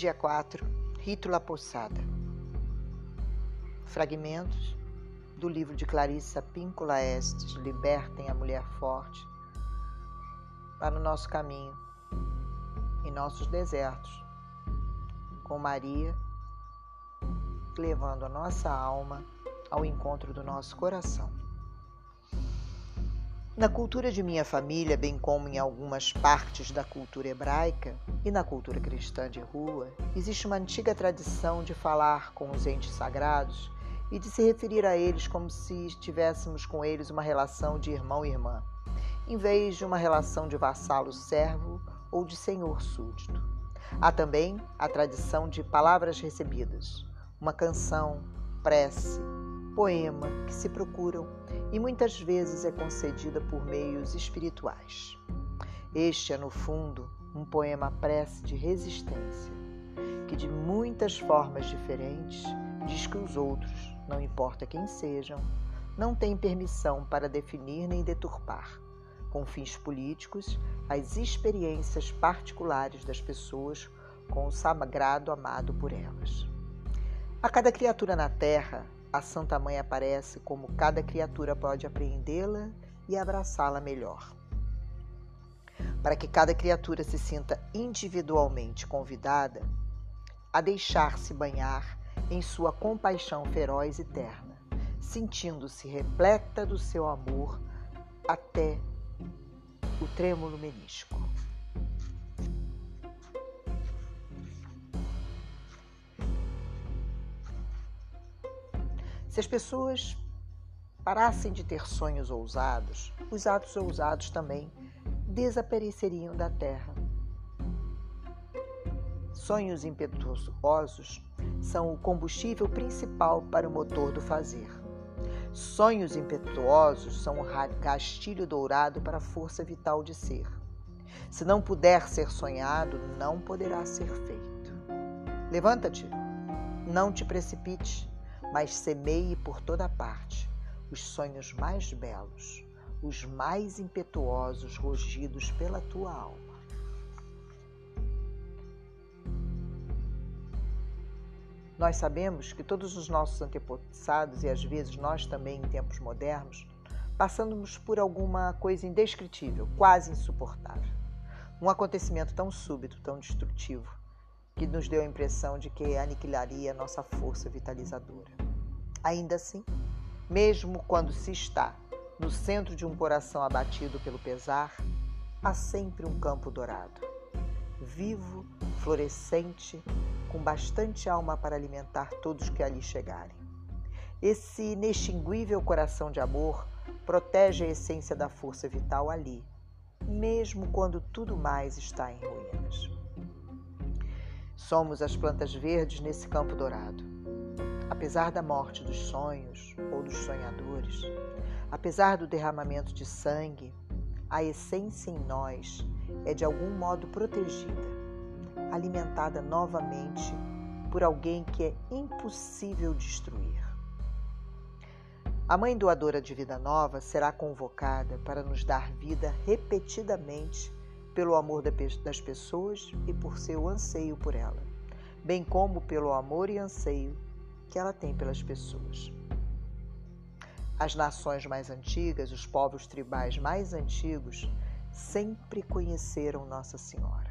Dia 4, Rítula Poçada. Fragmentos do livro de Clarissa Píncula Estes, Libertem a Mulher Forte, para o nosso caminho, em nossos desertos, com Maria, levando a nossa alma ao encontro do nosso coração. Na cultura de minha família, bem como em algumas partes da cultura hebraica e na cultura cristã de rua, existe uma antiga tradição de falar com os entes sagrados e de se referir a eles como se tivéssemos com eles uma relação de irmão e irmã, em vez de uma relação de vassalo-servo ou de senhor-súdito. Há também a tradição de palavras recebidas, uma canção, prece, poema que se procuram e muitas vezes é concedida por meios espirituais. Este é, no fundo, um poema prece de resistência, que de muitas formas diferentes diz que os outros, não importa quem sejam, não têm permissão para definir nem deturpar, com fins políticos, as experiências particulares das pessoas com o sagrado amado por elas. A cada criatura na Terra a Santa Mãe aparece como cada criatura pode apreendê-la e abraçá-la melhor. Para que cada criatura se sinta individualmente convidada a deixar-se banhar em sua compaixão feroz e terna, sentindo-se repleta do seu amor até o trêmulo menisco. Se as pessoas parassem de ter sonhos ousados, os atos ousados também desapareceriam da terra. Sonhos impetuosos são o combustível principal para o motor do fazer. Sonhos impetuosos são o gastilho dourado para a força vital de ser. Se não puder ser sonhado, não poderá ser feito. Levanta-te, não te precipite, mas semeie por toda parte os sonhos mais belos, os mais impetuosos rugidos pela tua alma. Nós sabemos que todos os nossos antepassados, e às vezes nós também em tempos modernos, passamos por alguma coisa indescritível, quase insuportável. Um acontecimento tão súbito, tão destrutivo, que nos deu a impressão de que aniquilaria nossa força vitalizadora. Ainda assim, mesmo quando se está no centro de um coração abatido pelo pesar, há sempre um campo dourado, vivo, florescente, com bastante alma para alimentar todos que ali chegarem. Esse inextinguível coração de amor protege a essência da força vital ali, mesmo quando tudo mais está em ruínas. Somos as plantas verdes nesse campo dourado. Apesar da morte dos sonhos ou dos sonhadores, apesar do derramamento de sangue, a essência em nós é de algum modo protegida, alimentada novamente por alguém que é impossível destruir. A Mãe Doadora de Vida Nova será convocada para nos dar vida repetidamente pelo amor das pessoas e por seu anseio por ela, bem como pelo amor e anseio que ela tem pelas pessoas. As nações mais antigas, os povos tribais mais antigos, sempre conheceram Nossa Senhora.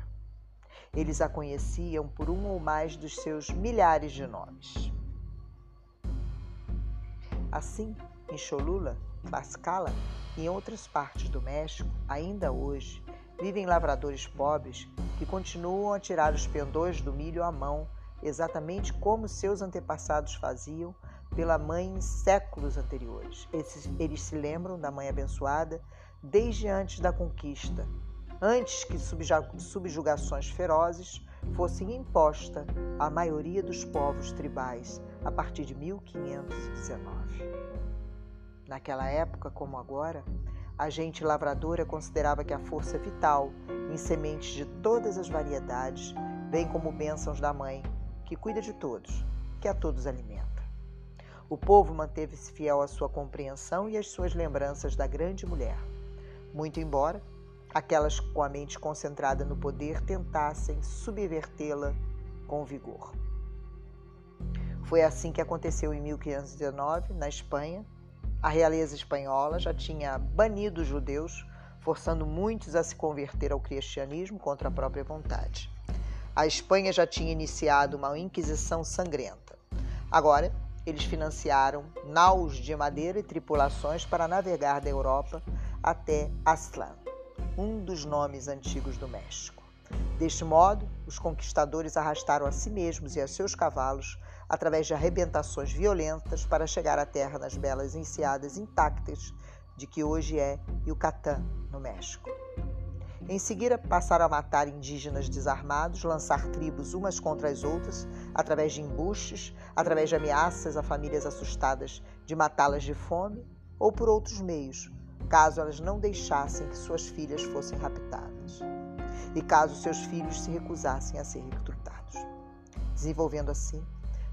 Eles a conheciam por um ou mais dos seus milhares de nomes. Assim, em Cholula, Tlaxcala e em outras partes do México, ainda hoje, vivem lavradores pobres que continuam a tirar os pendões do milho à mão exatamente como seus antepassados faziam pela mãe em séculos anteriores. Eles, se lembram da mãe abençoada desde antes da conquista, antes que subjugações ferozes fossem impostas à maioria dos povos tribais a partir de 1519. Naquela época, como agora, a gente lavradora considerava que a força vital em sementes de todas as variedades, bem como bênçãos da mãe, que cuida de todos, que a todos alimenta. O povo manteve-se fiel à sua compreensão e às suas lembranças da grande mulher, muito embora aquelas com a mente concentrada no poder tentassem subvertê-la com vigor. Foi assim que aconteceu em 1519, na Espanha. A realeza espanhola já tinha banido os judeus, forçando muitos a se converter ao cristianismo contra a própria vontade. A Espanha já tinha iniciado uma inquisição sangrenta. Agora, eles financiaram naus de madeira e tripulações para navegar da Europa até Aztlán, um dos nomes antigos do México. Deste modo, os conquistadores arrastaram a si mesmos e a seus cavalos através de arrebentações violentas para chegar à terra nas belas enseadas intactas de que hoje é Yucatán, no México. Em seguida, passaram a matar indígenas desarmados, lançar tribos umas contra as outras, através de embustes, através de ameaças a famílias assustadas de matá-las de fome ou por outros meios, caso elas não deixassem que suas filhas fossem raptadas e caso seus filhos se recusassem a ser recrutados, desenvolvendo assim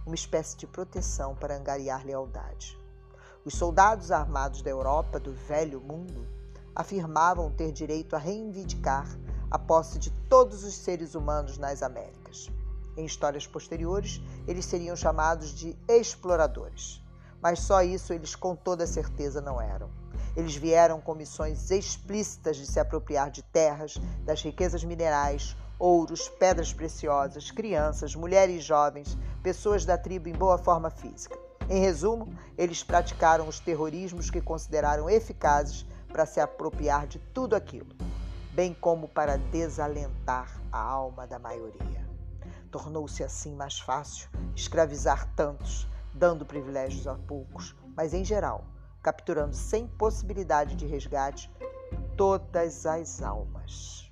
uma espécie de proteção para angariar lealdade. Os soldados armados da Europa do Velho Mundo afirmavam ter direito a reivindicar a posse de todos os seres humanos nas Américas. Em histórias posteriores, eles seriam chamados de exploradores. Mas só isso eles com toda certeza não eram. Eles vieram com missões explícitas de se apropriar de terras, das riquezas minerais, ouros, pedras preciosas, crianças, mulheres jovens, pessoas da tribo em boa forma física. Em resumo, eles praticaram os terrorismos que consideraram eficazes para se apropriar de tudo aquilo, bem como para desalentar a alma da maioria. Tornou-se assim mais fácil escravizar tantos, dando privilégios a poucos, mas em geral, capturando sem possibilidade de resgate todas as almas.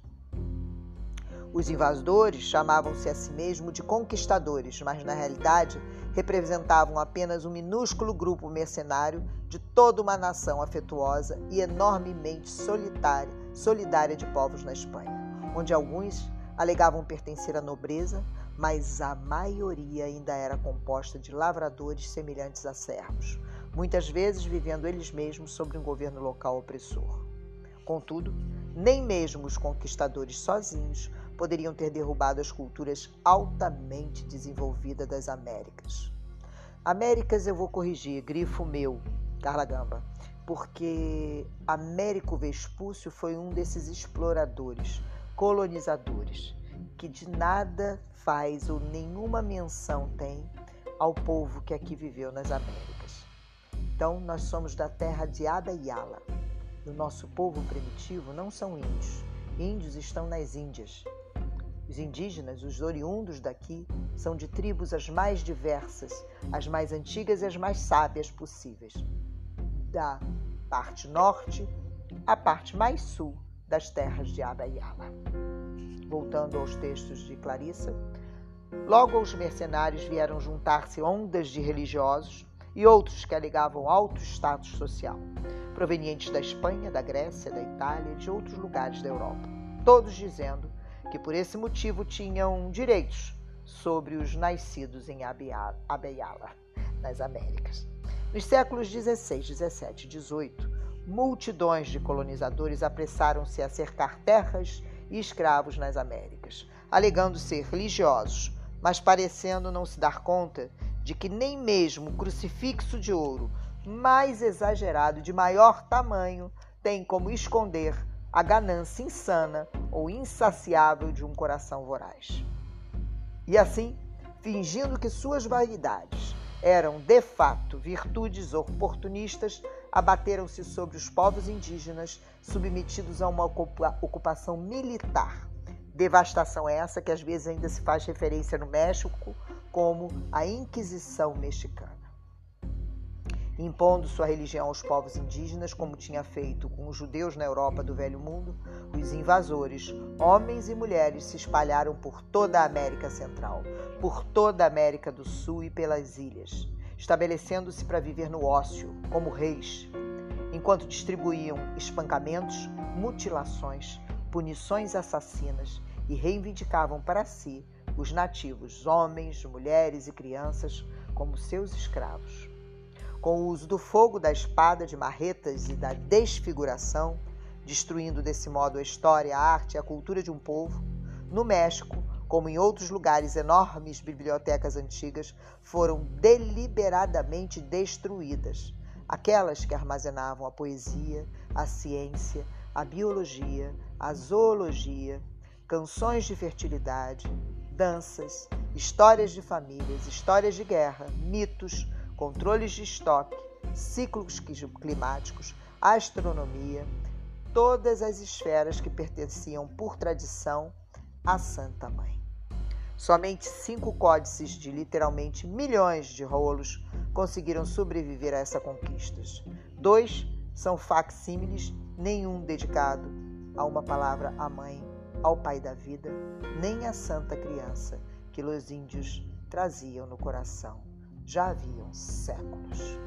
Os invasores chamavam-se a si mesmos de conquistadores, mas na realidade representavam apenas um minúsculo grupo mercenário de toda uma nação afetuosa e enormemente solitária, solidária de povos na Espanha, onde alguns alegavam pertencer à nobreza, mas a maioria ainda era composta de lavradores semelhantes a servos, muitas vezes vivendo eles mesmos sob um governo local opressor. Contudo, nem mesmo os conquistadores sozinhos poderiam ter derrubado as culturas altamente desenvolvidas das Américas. Américas eu vou corrigir, grifo meu, Carla Gamba, porque Américo Vespúcio foi um desses exploradores, colonizadores, que de nada faz ou nenhuma menção tem ao povo que aqui viveu nas Américas. Então, nós somos da terra de Ada e Yala. O nosso povo primitivo não são índios. Índios estão nas Índias. Os indígenas, os oriundos daqui, são de tribos as mais diversas, as mais antigas e as mais sábias possíveis. Da parte norte à parte mais sul das terras de Abaiala. Voltando aos textos de Clarissa, logo os mercenários vieram juntar-se ondas de religiosos e outros que alegavam alto status social, provenientes da Espanha, da Grécia, da Itália e de outros lugares da Europa, todos dizendo que por esse motivo tinham direitos sobre os nascidos em Abeyala, nas Américas. Nos séculos 16, 17 e 18, multidões de colonizadores apressaram-se a cercar terras e escravos nas Américas, alegando ser religiosos, mas parecendo não se dar conta de que nem mesmo o crucifixo de ouro mais exagerado de maior tamanho tem como esconder a ganância insana ou insaciável de um coração voraz. E assim, fingindo que suas vaidades eram de fato virtudes oportunistas, abateram-se sobre os povos indígenas submetidos a uma ocupação militar. Devastação essa que às vezes ainda se faz referência no México como a Inquisição Mexicana impondo sua religião aos povos indígenas, como tinha feito com os judeus na Europa do Velho Mundo, os invasores, homens e mulheres, se espalharam por toda a América Central, por toda a América do Sul e pelas ilhas, estabelecendo-se para viver no ócio, como reis, enquanto distribuíam espancamentos, mutilações, punições assassinas e reivindicavam para si os nativos, homens, mulheres e crianças, como seus escravos com o uso do fogo, da espada, de marretas e da desfiguração, destruindo desse modo a história, a arte e a cultura de um povo, no México, como em outros lugares, enormes bibliotecas antigas foram deliberadamente destruídas. Aquelas que armazenavam a poesia, a ciência, a biologia, a zoologia, canções de fertilidade, danças, histórias de famílias, histórias de guerra, mitos, controles de estoque, ciclos climáticos, astronomia, todas as esferas que pertenciam por tradição à Santa Mãe. Somente cinco códices de literalmente milhões de rolos conseguiram sobreviver a essa conquista. Dois são facsímiles, nenhum dedicado a uma palavra à mãe, ao pai da vida, nem à santa criança que os índios traziam no coração. Já haviam séculos.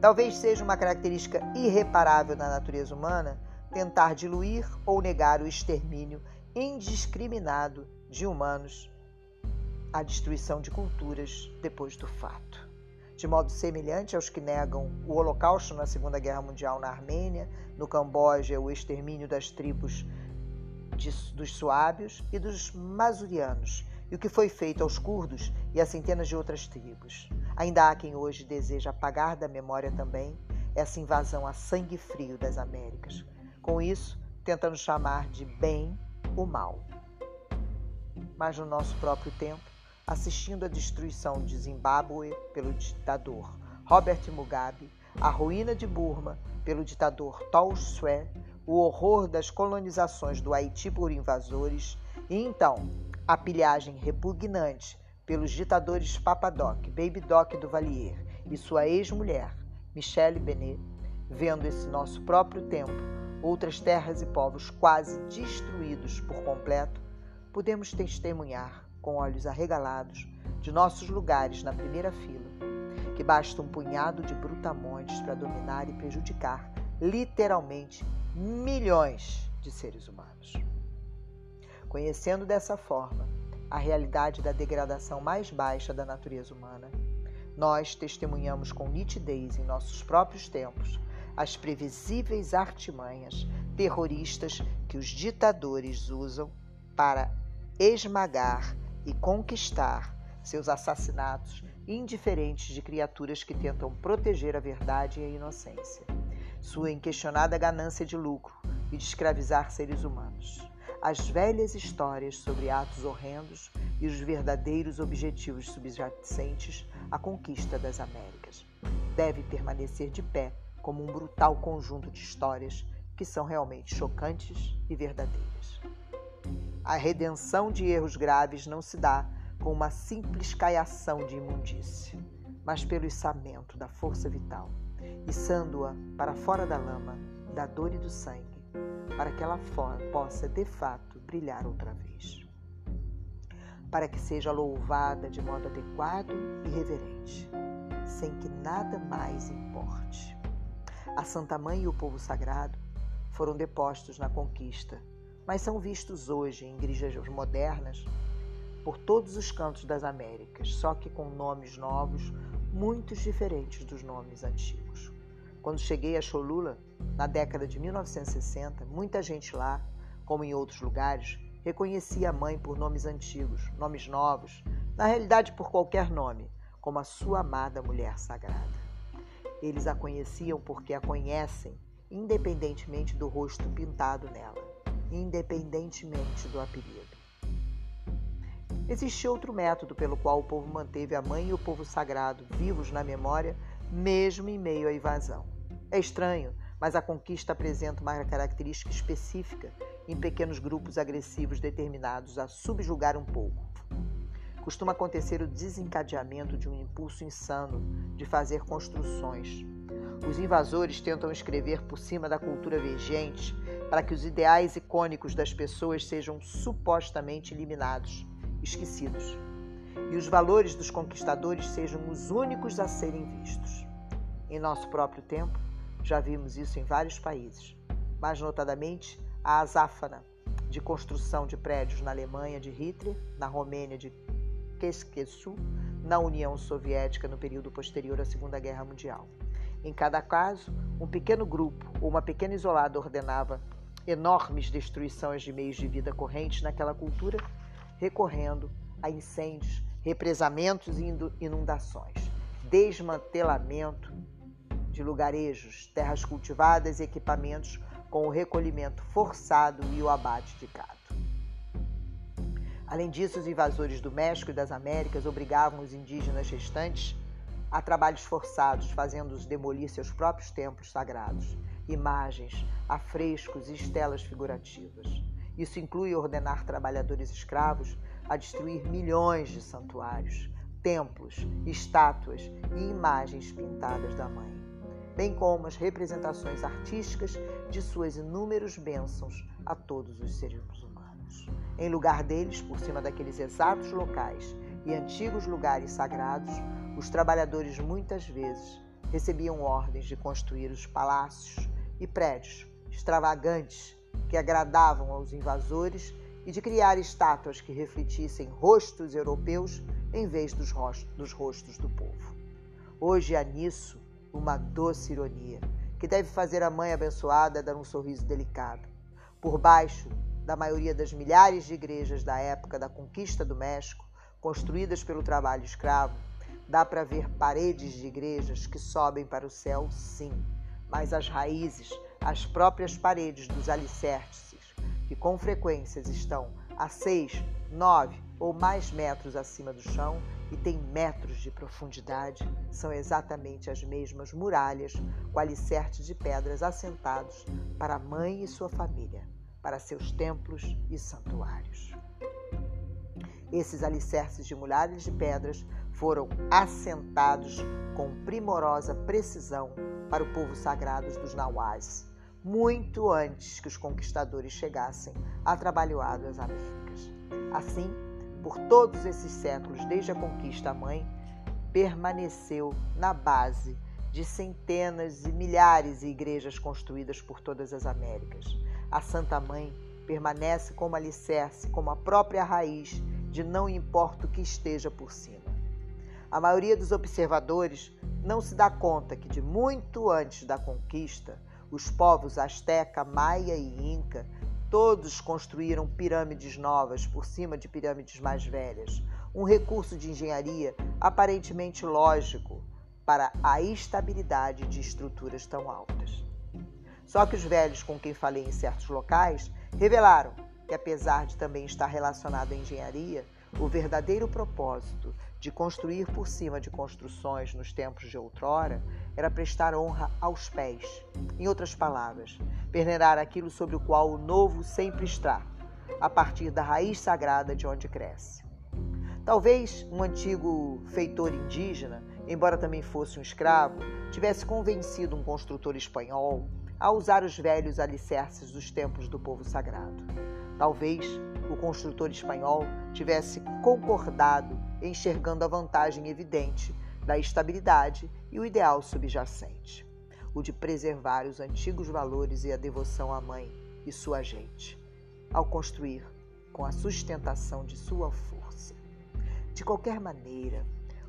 Talvez seja uma característica irreparável da natureza humana tentar diluir ou negar o extermínio indiscriminado de humanos, a destruição de culturas depois do fato. De modo semelhante aos que negam o Holocausto na Segunda Guerra Mundial na Armênia, no Camboja, o extermínio das tribos de, dos suábios e dos masurianos, e o que foi feito aos curdos e a centenas de outras tribos. Ainda há quem hoje deseja apagar da memória também essa invasão a sangue frio das Américas. Com isso, tentando chamar de bem o mal. Mas no nosso próprio tempo, assistindo à destruição de Zimbábue pelo ditador Robert Mugabe, a ruína de Burma pelo ditador Tolstoy, o horror das colonizações do Haiti por invasores e então a pilhagem repugnante pelos ditadores Papadoc, Baby Doc do Valier e sua ex-mulher, Michelle Benet, vendo esse nosso próprio tempo, outras terras e povos quase destruídos por completo, podemos testemunhar, com olhos arregalados, de nossos lugares na primeira fila, que basta um punhado de brutamontes para dominar e prejudicar, literalmente, milhões de seres humanos. Conhecendo dessa forma a realidade da degradação mais baixa da natureza humana, nós testemunhamos com nitidez em nossos próprios tempos as previsíveis artimanhas terroristas que os ditadores usam para esmagar e conquistar seus assassinatos indiferentes de criaturas que tentam proteger a verdade e a inocência, sua inquestionada ganância de lucro e de escravizar seres humanos as velhas histórias sobre atos horrendos e os verdadeiros objetivos subjacentes à conquista das Américas. Deve permanecer de pé como um brutal conjunto de histórias que são realmente chocantes e verdadeiras. A redenção de erros graves não se dá com uma simples caiação de imundície, mas pelo içamento da força vital, içando-a para fora da lama, da dor e do sangue, para que ela possa de fato brilhar outra vez. Para que seja louvada de modo adequado e reverente, sem que nada mais importe. A Santa Mãe e o povo sagrado foram depostos na conquista, mas são vistos hoje em igrejas modernas por todos os cantos das Américas, só que com nomes novos, muito diferentes dos nomes antigos. Quando cheguei a Cholula, na década de 1960, muita gente lá, como em outros lugares, reconhecia a mãe por nomes antigos, nomes novos, na realidade por qualquer nome, como a sua amada mulher sagrada. Eles a conheciam porque a conhecem, independentemente do rosto pintado nela, independentemente do apelido. Existe outro método pelo qual o povo manteve a mãe e o povo sagrado vivos na memória, mesmo em meio à invasão. É estranho, mas a conquista apresenta uma característica específica em pequenos grupos agressivos determinados a subjugar um pouco. Costuma acontecer o desencadeamento de um impulso insano de fazer construções. Os invasores tentam escrever por cima da cultura vigente para que os ideais icônicos das pessoas sejam supostamente eliminados, esquecidos, e os valores dos conquistadores sejam os únicos a serem vistos. Em nosso próprio tempo, já vimos isso em vários países, mais notadamente a azáfana de construção de prédios na Alemanha de Hitler, na Romênia de Keskesu, na União Soviética no período posterior à Segunda Guerra Mundial. Em cada caso, um pequeno grupo ou uma pequena isolada ordenava enormes destruições de meios de vida correntes naquela cultura, recorrendo a incêndios, represamentos e inundações, desmantelamento de lugarejos, terras cultivadas e equipamentos com o recolhimento forçado e o abate de gado. Além disso, os invasores do México e das Américas obrigavam os indígenas restantes a trabalhos forçados, fazendo-os demolir seus próprios templos sagrados, imagens, afrescos e estelas figurativas. Isso inclui ordenar trabalhadores escravos a destruir milhões de santuários, templos, estátuas e imagens pintadas da Mãe, bem como as representações artísticas de suas inúmeras bênçãos a todos os seres humanos. Em lugar deles, por cima daqueles exatos locais e antigos lugares sagrados, os trabalhadores muitas vezes recebiam ordens de construir os palácios e prédios extravagantes que agradavam aos invasores e de criar estátuas que refletissem rostos europeus em vez dos rostos, dos rostos do povo. Hoje há nisso uma doce ironia que deve fazer a mãe abençoada dar um sorriso delicado. Por baixo da maioria das milhares de igrejas da época da conquista do México, construídas pelo trabalho escravo, dá para ver paredes de igrejas que sobem para o céu, sim, mas as raízes, as próprias paredes dos alicerces, que com frequência estão a 6, 9 ou mais metros acima do chão e têm metros de profundidade, são exatamente as mesmas muralhas com alicerces de pedras assentados para a mãe e sua família para seus templos e santuários. Esses alicerces de muralhas de pedras foram assentados com primorosa precisão para o povo sagrado dos Nauás, muito antes que os conquistadores chegassem atabalhoados às Américas. Assim, por todos esses séculos, desde a conquista à mãe, permaneceu na base de centenas e milhares de igrejas construídas por todas as Américas, a Santa Mãe permanece como alicerce, como a própria raiz de não importa o que esteja por cima. A maioria dos observadores não se dá conta que, de muito antes da conquista, os povos asteca, maia e inca todos construíram pirâmides novas por cima de pirâmides mais velhas, um recurso de engenharia aparentemente lógico para a estabilidade de estruturas tão altas. Só que os velhos com quem falei em certos locais revelaram que, apesar de também estar relacionado à engenharia, o verdadeiro propósito de construir por cima de construções nos tempos de outrora era prestar honra aos pés. Em outras palavras, peneirar aquilo sobre o qual o novo sempre está, a partir da raiz sagrada de onde cresce. Talvez um antigo feitor indígena, embora também fosse um escravo, tivesse convencido um construtor espanhol a usar os velhos alicerces dos tempos do povo sagrado. Talvez o construtor espanhol tivesse concordado enxergando a vantagem evidente da estabilidade e o ideal subjacente, o de preservar os antigos valores e a devoção à mãe e sua gente, ao construir com a sustentação de sua força. De qualquer maneira,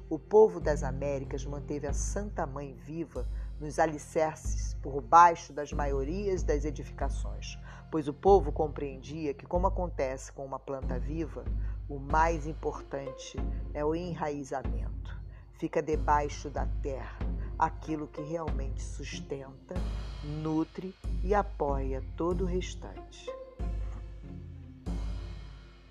o povo das Américas manteve a Santa Mãe viva nos alicerces por baixo das maiorias das edificações, pois o povo compreendia que, como acontece com uma planta viva, o mais importante é o enraizamento. Fica debaixo da terra aquilo que realmente sustenta, nutre e apoia todo o restante.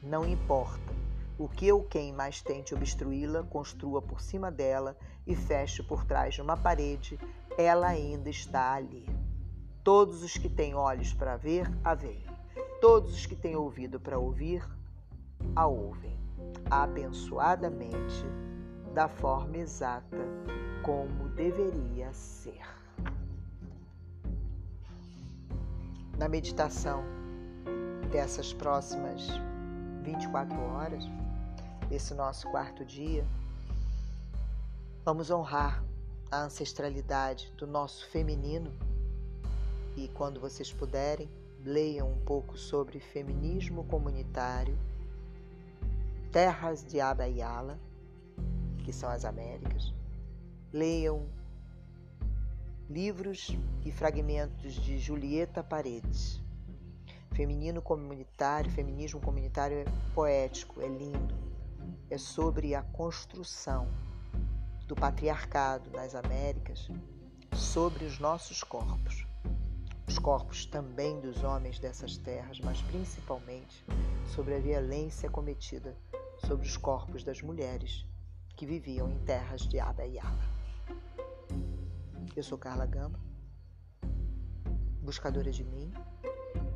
Não importa o que ou quem mais tente obstruí-la, construa por cima dela e feche por trás de uma parede, ela ainda está ali. Todos os que têm olhos para ver, a veem. Todos os que têm ouvido para ouvir, a ouvem. Abençoadamente, da forma exata como deveria ser. Na meditação dessas próximas 24 horas, esse nosso quarto dia, vamos honrar a ancestralidade do nosso feminino e, quando vocês puderem, leiam um pouco sobre feminismo comunitário, terras de Abayala, que são as Américas. Leiam livros e fragmentos de Julieta Paredes, Feminino comunitário, feminismo comunitário é poético, é lindo. É sobre a construção do patriarcado nas Américas sobre os nossos corpos. Os corpos também dos homens dessas terras, mas principalmente sobre a violência cometida sobre os corpos das mulheres que viviam em terras de Ada Yala. Eu sou Carla Gamba, buscadora de mim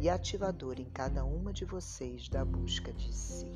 e ativadora em cada uma de vocês da busca de si.